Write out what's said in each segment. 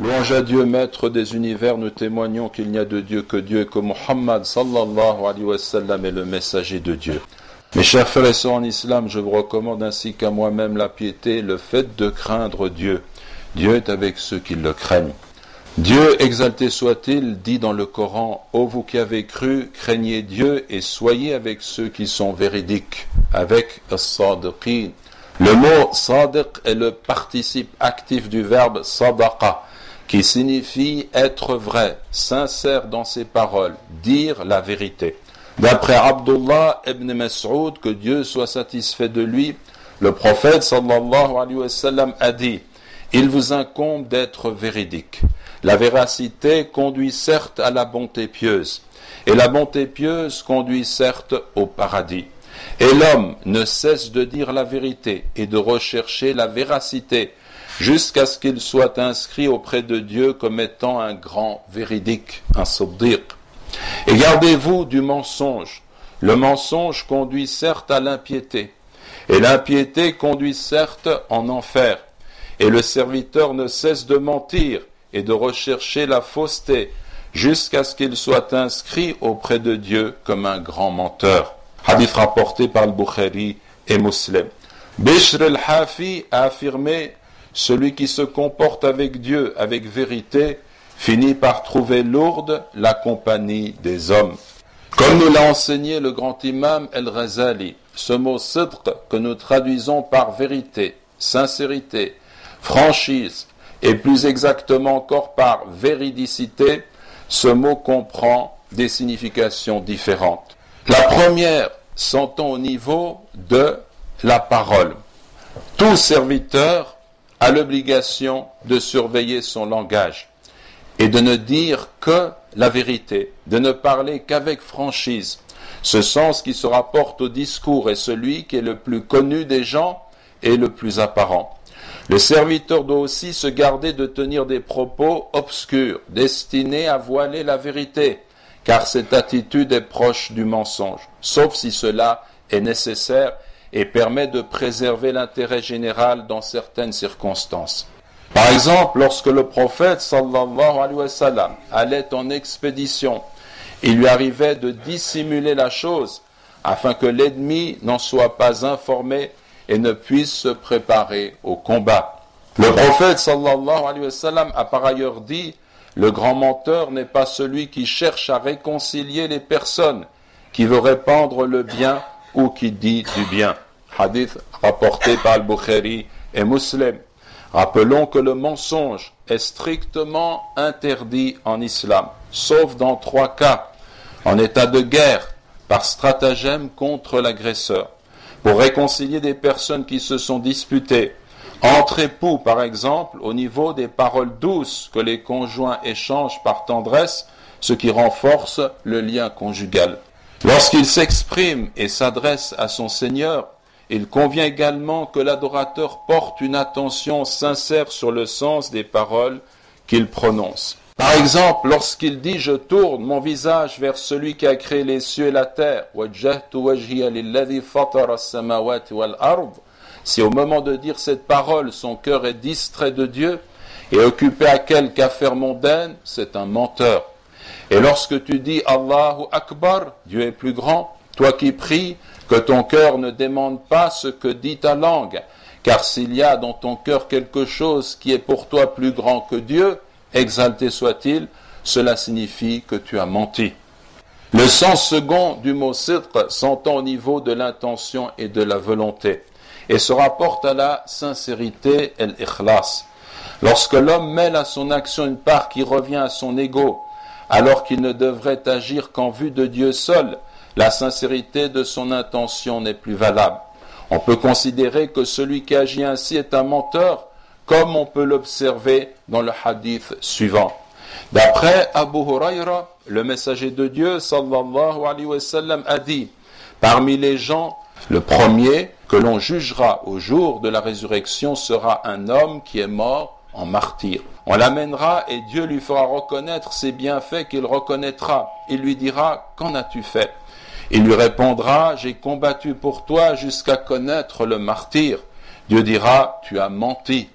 Louange à Dieu, maître des univers, nous témoignons qu'il n'y a de Dieu que Dieu et que Muhammad sallallahu alayhi wa sallam est le messager de Dieu. Mes chers frères et sœurs en islam, je vous recommande ainsi qu'à moi-même la piété, le fait de craindre Dieu. Dieu est avec ceux qui le craignent. Dieu, exalté soit-il, dit dans le Coran, Ô vous qui avez cru, craignez Dieu et soyez avec ceux qui sont véridiques, avec as-sadiqin. Le mot sadiq est le participe actif du verbe sadaqa, qui signifie être vrai, sincère dans ses paroles, dire la vérité. D'après Abdullah ibn Mas'ud, que Dieu soit satisfait de lui, le prophète sallallahu alayhi wa sallam a dit Il vous incombe d'être véridique. La véracité conduit certes à la bonté pieuse, et la bonté pieuse conduit certes au paradis. Et l'homme ne cesse de dire la vérité et de rechercher la véracité jusqu'à ce qu'il soit inscrit auprès de Dieu comme étant un grand véridique, un sabdiq. Et gardez-vous du mensonge. Le mensonge conduit certes à l'impiété, et l'impiété conduit certes en enfer. Et le serviteur ne cesse de mentir et de rechercher la fausseté jusqu'à ce qu'il soit inscrit auprès de Dieu comme un grand menteur. Hadith rapporté par le Bukhari et Muslim. Bishr al-Hafi a affirmé celui qui se comporte avec Dieu avec vérité finit par trouver lourde la compagnie des hommes. Comme nous l'a enseigné le grand imam El-Razali, ce mot sidq que nous traduisons par vérité, sincérité, franchise, et plus exactement encore par véridicité, ce mot comprend des significations différentes. La première s'entend au niveau de la parole. Tout serviteur a l'obligation de surveiller son langage et de ne dire que la vérité, de ne parler qu'avec franchise. Ce sens qui se rapporte au discours est celui qui est le plus connu des gens et le plus apparent. Le serviteur doit aussi se garder de tenir des propos obscurs, destinés à voiler la vérité, car cette attitude est proche du mensonge, sauf si cela est nécessaire et permet de préserver l'intérêt général dans certaines circonstances. Par exemple, lorsque le prophète sallallahu alayhi wa sallam allait en expédition, il lui arrivait de dissimuler la chose afin que l'ennemi n'en soit pas informé et ne puisse se préparer au combat. Le prophète sallallahu alayhi wa sallam a par ailleurs dit le grand menteur n'est pas celui qui cherche à réconcilier les personnes, qui veut répandre le bien ou qui dit du bien. Hadith rapporté par Al-Bukhari et Muslim. Rappelons que le mensonge est strictement interdit en islam, sauf dans trois cas. En état de guerre, par stratagème contre l'agresseur, pour réconcilier des personnes qui se sont disputées, entre époux par exemple, au niveau des paroles douces que les conjoints échangent par tendresse, ce qui renforce le lien conjugal. Lorsqu'il s'exprime et s'adresse à son Seigneur, il convient également que l'adorateur porte une attention sincère sur le sens des paroles qu'il prononce. Par exemple, lorsqu'il dit Je tourne mon visage vers celui qui a créé les cieux et la terre, si au moment de dire cette parole, son cœur est distrait de Dieu et occupé à quelque affaire mondaine, c'est un menteur. Et lorsque tu dis Allahu Akbar, Dieu est plus grand, toi qui pries, que ton cœur ne demande pas ce que dit ta langue, car s'il y a dans ton cœur quelque chose qui est pour toi plus grand que Dieu, exalté soit-il, cela signifie que tu as menti. Le sens second du mot sidq s'entend au niveau de l'intention et de la volonté, et se rapporte à la sincérité et l'ikhlas. Lorsque l'homme mêle à son action une part qui revient à son ego, alors qu'il ne devrait agir qu'en vue de Dieu seul, la sincérité de son intention n'est plus valable. On peut considérer que celui qui agit ainsi est un menteur, comme on peut l'observer dans le hadith suivant. D'après Abu Huraira, le messager de Dieu, sallallahu alayhi wa a dit, parmi les gens, le premier que l'on jugera au jour de la résurrection sera un homme qui est mort en martyr. On l'amènera et Dieu lui fera reconnaître ses bienfaits qu'il reconnaîtra. Il lui dira, qu'en as-tu fait? Il lui répondra, j'ai combattu pour toi jusqu'à connaître le martyr. Dieu dira, tu as menti.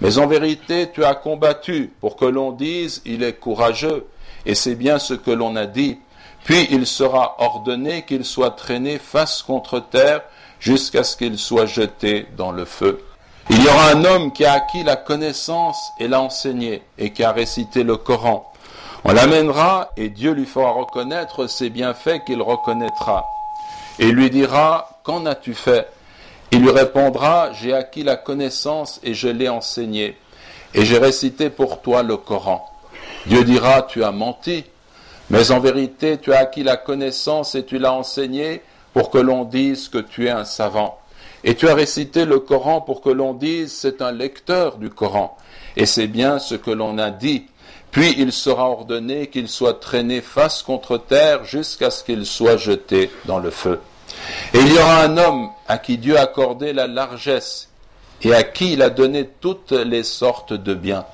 Mais en vérité, tu as combattu pour que l'on dise il est courageux, et c'est bien ce que l'on a dit. Puis il sera ordonné qu'il soit traîné face contre terre jusqu'à ce qu'il soit jeté dans le feu. Il y aura un homme qui a acquis la connaissance et l'a enseigné et qui a récité le Coran. On l'amènera et Dieu lui fera reconnaître ses bienfaits qu'il reconnaîtra. Et lui dira, qu'en as-tu fait? Il lui répondra, j'ai acquis la connaissance et je l'ai enseigné. Et j'ai récité pour toi le Coran. Dieu dira, tu as menti, mais en vérité tu as acquis la connaissance et tu l'as enseigné pour que l'on dise que tu es un savant. Et tu as récité le Coran pour que l'on dise c'est un lecteur du Coran. Et c'est bien ce que l'on a dit. Puis il sera ordonné qu'il soit traîné face contre terre jusqu'à ce qu'il soit jeté dans le feu. Et il y aura un homme à qui Dieu a accordé la largesse et à qui il a donné toutes les sortes de biens.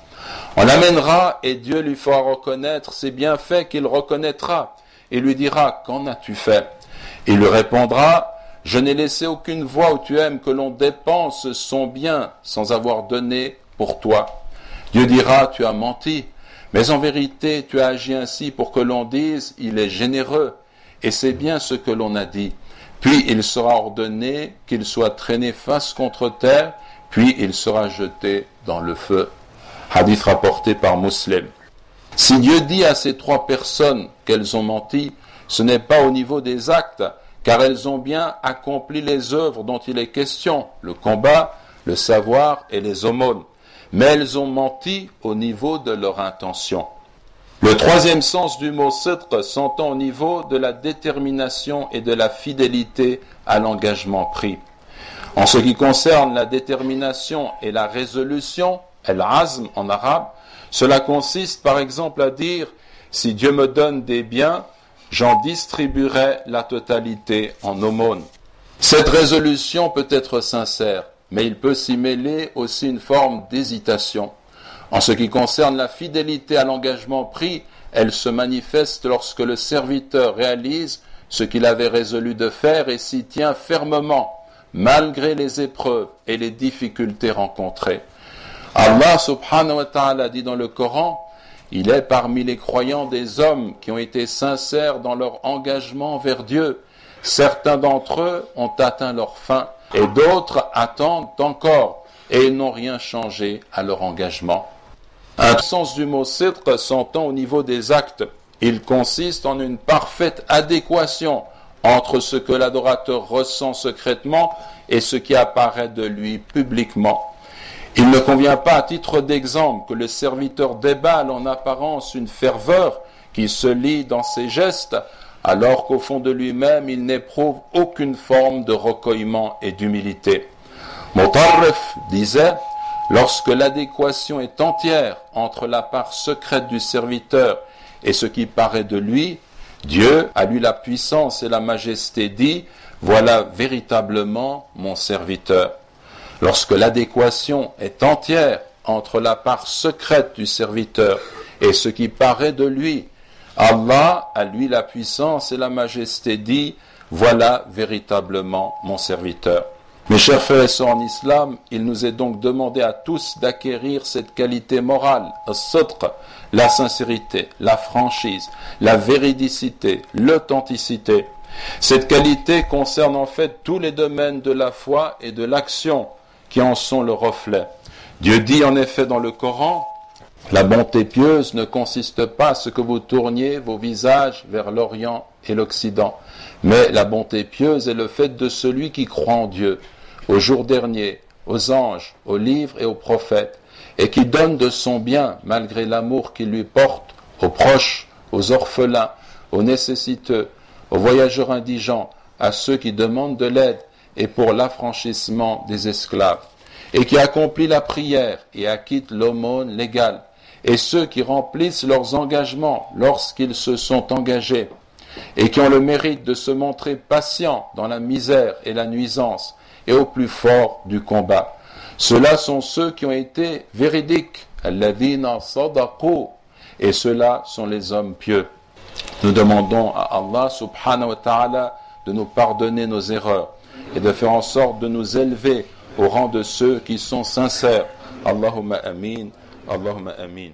On l'amènera et Dieu lui fera reconnaître ses bienfaits qu'il reconnaîtra et lui dira Qu'en as-tu fait? Il lui répondra je n'ai laissé aucune voie où tu aimes que l'on dépense son bien sans avoir donné pour toi. Dieu dira, tu as menti, mais en vérité tu as agi ainsi pour que l'on dise, il est généreux, et c'est bien ce que l'on a dit. Puis il sera ordonné qu'il soit traîné face contre terre, puis il sera jeté dans le feu. Hadith rapporté par Muslim. Si Dieu dit à ces trois personnes qu'elles ont menti, ce n'est pas au niveau des actes, car elles ont bien accompli les œuvres dont il est question, le combat, le savoir et les aumônes, mais elles ont menti au niveau de leur intention. Le troisième sens du mot sidq s'entend au niveau de la détermination et de la fidélité à l'engagement pris. En ce qui concerne la détermination et la résolution, el-azm en arabe, cela consiste par exemple à dire si Dieu me donne des biens, j'en distribuerai la totalité en aumône. Cette résolution peut être sincère, mais il peut s'y mêler aussi une forme d'hésitation. En ce qui concerne la fidélité à l'engagement pris, elle se manifeste lorsque le serviteur réalise ce qu'il avait résolu de faire et s'y tient fermement, malgré les épreuves et les difficultés rencontrées. Allah subhanahu wa ta'ala dit dans le Coran, il est parmi les croyants des hommes qui ont été sincères dans leur engagement vers Dieu. Certains d'entre eux ont atteint leur fin et d'autres attendent encore et n'ont rien changé à leur engagement. Un sens du mot citre s'entend au niveau des actes. Il consiste en une parfaite adéquation entre ce que l'adorateur ressent secrètement et ce qui apparaît de lui publiquement. Il ne convient pas, à titre d'exemple, que le serviteur déballe en apparence une ferveur qui se lit dans ses gestes, alors qu'au fond de lui-même il n'éprouve aucune forme de recueillement et d'humilité. Motarref disait, lorsque l'adéquation est entière entre la part secrète du serviteur et ce qui paraît de lui, Dieu, à lui la puissance et la majesté, dit, voilà véritablement mon serviteur. Lorsque l'adéquation est entière entre la part secrète du serviteur et ce qui paraît de lui, Allah, à lui la puissance et la majesté, dit, voilà véritablement mon serviteur. Mes chers frères et sœurs en islam, il nous est donc demandé à tous d'acquérir cette qualité morale, la sincérité, la franchise, la véridicité, l'authenticité. Cette qualité concerne en fait tous les domaines de la foi et de l'action, qui en sont le reflet. Dieu dit en effet dans le Coran, la bonté pieuse ne consiste pas à ce que vous tourniez vos visages vers l'Orient et l'Occident, mais la bonté pieuse est le fait de celui qui croit en Dieu, au jour dernier, aux anges, aux livres et aux prophètes, et qui donne de son bien, malgré l'amour qu'il lui porte, aux proches, aux orphelins, aux nécessiteux, aux voyageurs indigents, à ceux qui demandent de l'aide et pour l'affranchissement des esclaves, et qui accomplit la prière et acquitte l'aumône légale, et ceux qui remplissent leurs engagements lorsqu'ils se sont engagés, et qui ont le mérite de se montrer patients dans la misère et la nuisance, et au plus fort du combat. Ceux-là sont ceux qui ont été véridiques, et ceux-là sont les hommes pieux. Nous demandons à Allah subhanahu wa ta'ala de nous pardonner nos erreurs et de faire en sorte de nous élever au rang de ceux qui sont sincères. Allahumma amin, Allahumma amin.